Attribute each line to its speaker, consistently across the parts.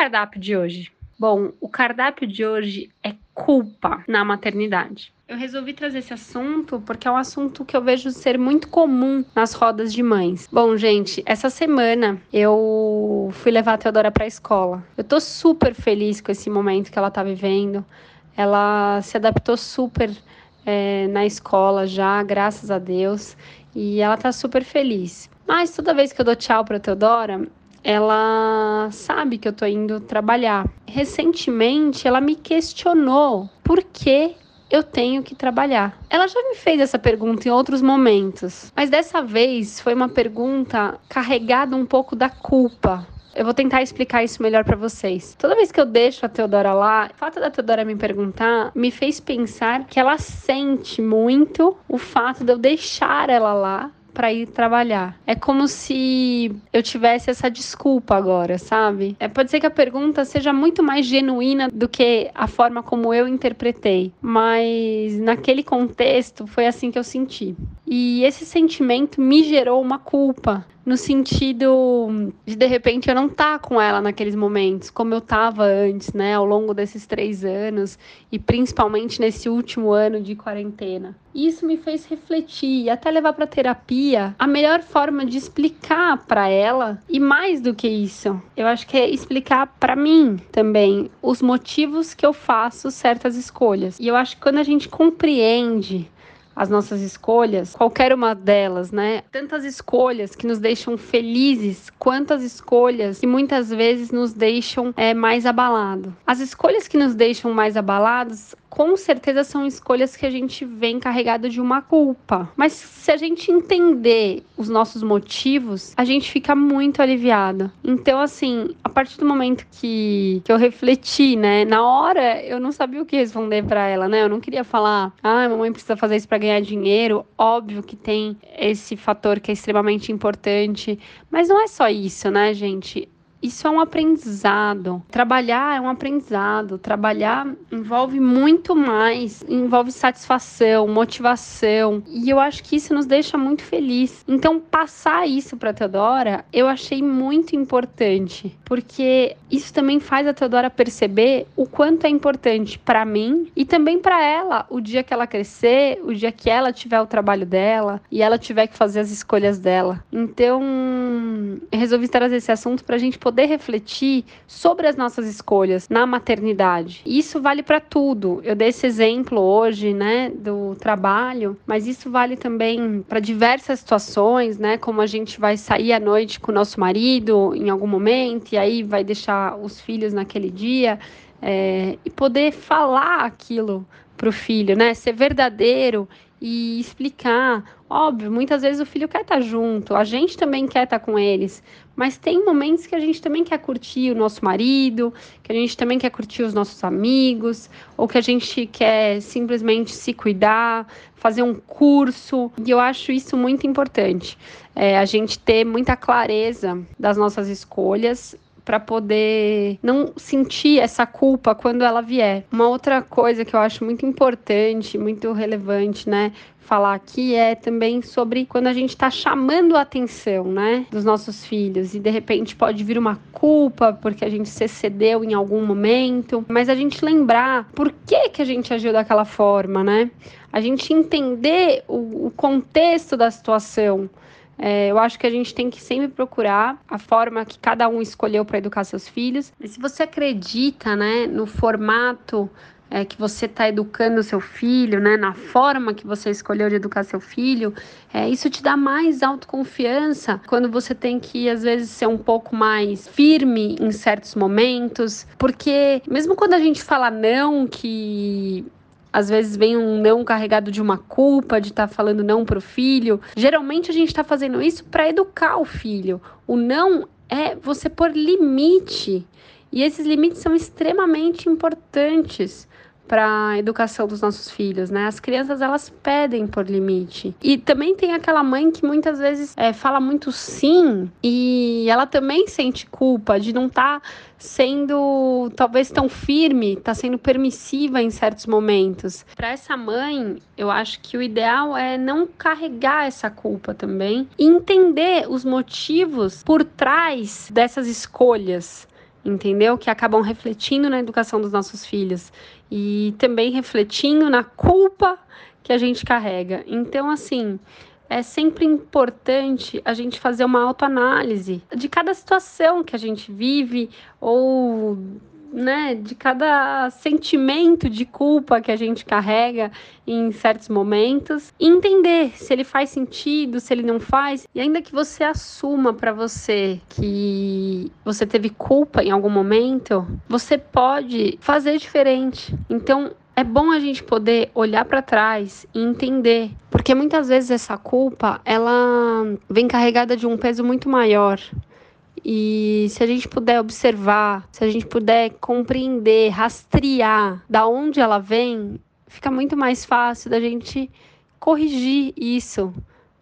Speaker 1: Cardápio de hoje? Bom, o cardápio de hoje é culpa na maternidade. Eu resolvi trazer esse assunto porque é um assunto que eu vejo ser muito comum nas rodas de mães. Bom, gente, essa semana eu fui levar a Teodora para a escola. Eu tô super feliz com esse momento que ela tá vivendo. Ela se adaptou super é, na escola já, graças a Deus, e ela tá super feliz. Mas toda vez que eu dou tchau para Teodora, ela sabe que eu tô indo trabalhar. Recentemente, ela me questionou por que eu tenho que trabalhar. Ela já me fez essa pergunta em outros momentos, mas dessa vez foi uma pergunta carregada um pouco da culpa. Eu vou tentar explicar isso melhor para vocês. Toda vez que eu deixo a Teodora lá, o fato da Teodora me perguntar me fez pensar que ela sente muito o fato de eu deixar ela lá para ir trabalhar. É como se eu tivesse essa desculpa agora, sabe? É, pode ser que a pergunta seja muito mais genuína do que a forma como eu interpretei, mas naquele contexto foi assim que eu senti. E esse sentimento me gerou uma culpa, no sentido de de repente eu não estar tá com ela naqueles momentos, como eu estava antes, né, ao longo desses três anos e principalmente nesse último ano de quarentena. Isso me fez refletir e até levar para terapia a melhor forma de explicar para ela e mais do que isso, eu acho que é explicar para mim também os motivos que eu faço certas escolhas. E eu acho que quando a gente compreende as nossas escolhas, qualquer uma delas, né? Tantas escolhas que nos deixam felizes, quantas escolhas que muitas vezes nos deixam é, mais abalados. As escolhas que nos deixam mais abalados com certeza são escolhas que a gente vem carregado de uma culpa. Mas se a gente entender os nossos motivos, a gente fica muito aliviado. Então, assim, a partir do momento que, que eu refleti, né, na hora eu não sabia o que responder para ela, né? Eu não queria falar, ah, mamãe precisa fazer isso para ganhar dinheiro. Óbvio que tem esse fator que é extremamente importante, mas não é só isso, né, gente? Isso é um aprendizado. Trabalhar é um aprendizado. Trabalhar envolve muito mais, envolve satisfação, motivação, e eu acho que isso nos deixa muito feliz. Então, passar isso para Teodora, eu achei muito importante, porque isso também faz a Teodora perceber o quanto é importante para mim e também para ela, o dia que ela crescer, o dia que ela tiver o trabalho dela e ela tiver que fazer as escolhas dela. Então, resolvi trazer esse assunto para a gente poder poder refletir sobre as nossas escolhas na maternidade. Isso vale para tudo. Eu dei esse exemplo hoje, né, do trabalho, mas isso vale também para diversas situações, né, como a gente vai sair à noite com o nosso marido em algum momento e aí vai deixar os filhos naquele dia. É, e poder falar aquilo para o filho, né? Ser verdadeiro e explicar. Óbvio, muitas vezes o filho quer estar tá junto, a gente também quer estar tá com eles, mas tem momentos que a gente também quer curtir o nosso marido, que a gente também quer curtir os nossos amigos, ou que a gente quer simplesmente se cuidar, fazer um curso, e eu acho isso muito importante. É, a gente ter muita clareza das nossas escolhas para poder não sentir essa culpa quando ela vier. Uma outra coisa que eu acho muito importante, muito relevante, né? falar aqui é também sobre quando a gente está chamando a atenção, né, dos nossos filhos e de repente pode vir uma culpa porque a gente se excedeu em algum momento, mas a gente lembrar por que que a gente agiu daquela forma, né? A gente entender o, o contexto da situação. É, eu acho que a gente tem que sempre procurar a forma que cada um escolheu para educar seus filhos. E se você acredita, né, no formato é, que você está educando seu filho, né, na forma que você escolheu de educar seu filho, é, isso te dá mais autoconfiança quando você tem que, às vezes, ser um pouco mais firme em certos momentos, porque mesmo quando a gente fala não, que às vezes vem um não carregado de uma culpa, de estar tá falando não para o filho. Geralmente a gente está fazendo isso para educar o filho. O não é você pôr limite. E esses limites são extremamente importantes para a educação dos nossos filhos, né? As crianças elas pedem por limite. E também tem aquela mãe que muitas vezes é, fala muito sim e ela também sente culpa de não estar tá sendo talvez tão firme, tá sendo permissiva em certos momentos. Para essa mãe, eu acho que o ideal é não carregar essa culpa também e entender os motivos por trás dessas escolhas entendeu? Que acabam refletindo na educação dos nossos filhos e também refletindo na culpa que a gente carrega. Então, assim, é sempre importante a gente fazer uma autoanálise de cada situação que a gente vive ou né, de cada sentimento de culpa que a gente carrega em certos momentos, e entender se ele faz sentido, se ele não faz, e ainda que você assuma para você que você teve culpa em algum momento, você pode fazer diferente. Então, é bom a gente poder olhar para trás e entender, porque muitas vezes essa culpa, ela vem carregada de um peso muito maior. E se a gente puder observar, se a gente puder compreender, rastrear da onde ela vem, fica muito mais fácil da gente corrigir isso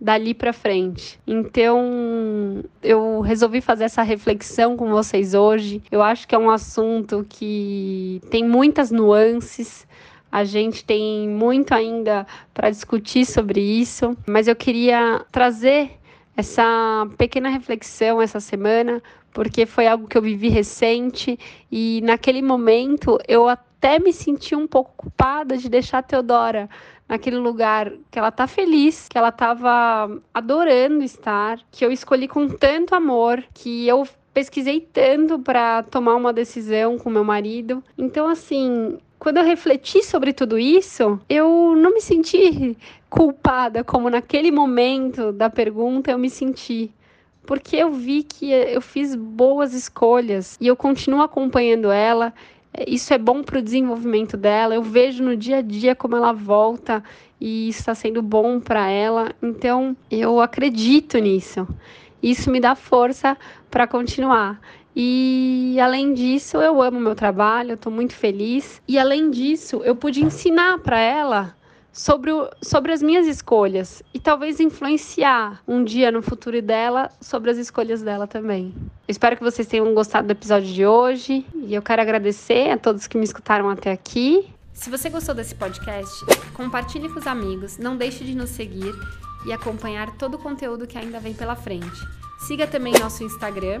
Speaker 1: dali para frente. Então, eu resolvi fazer essa reflexão com vocês hoje. Eu acho que é um assunto que tem muitas nuances. A gente tem muito ainda para discutir sobre isso, mas eu queria trazer essa pequena reflexão essa semana, porque foi algo que eu vivi recente e naquele momento eu até me senti um pouco culpada de deixar a Teodora naquele lugar que ela tá feliz, que ela tava adorando estar, que eu escolhi com tanto amor, que eu pesquisei tanto para tomar uma decisão com meu marido. Então assim, quando eu refleti sobre tudo isso, eu não me senti culpada como naquele momento da pergunta eu me senti. Porque eu vi que eu fiz boas escolhas e eu continuo acompanhando ela. Isso é bom para o desenvolvimento dela. Eu vejo no dia a dia como ela volta e está sendo bom para ela. Então eu acredito nisso. Isso me dá força para continuar. E além disso, eu amo meu trabalho, eu estou muito feliz. E além disso, eu pude ensinar para ela sobre, o, sobre as minhas escolhas e talvez influenciar um dia no futuro dela sobre as escolhas dela também. Eu espero que vocês tenham gostado do episódio de hoje e eu quero agradecer a todos que me escutaram até aqui.
Speaker 2: Se você gostou desse podcast, compartilhe com os amigos, não deixe de nos seguir e acompanhar todo o conteúdo que ainda vem pela frente. Siga também nosso Instagram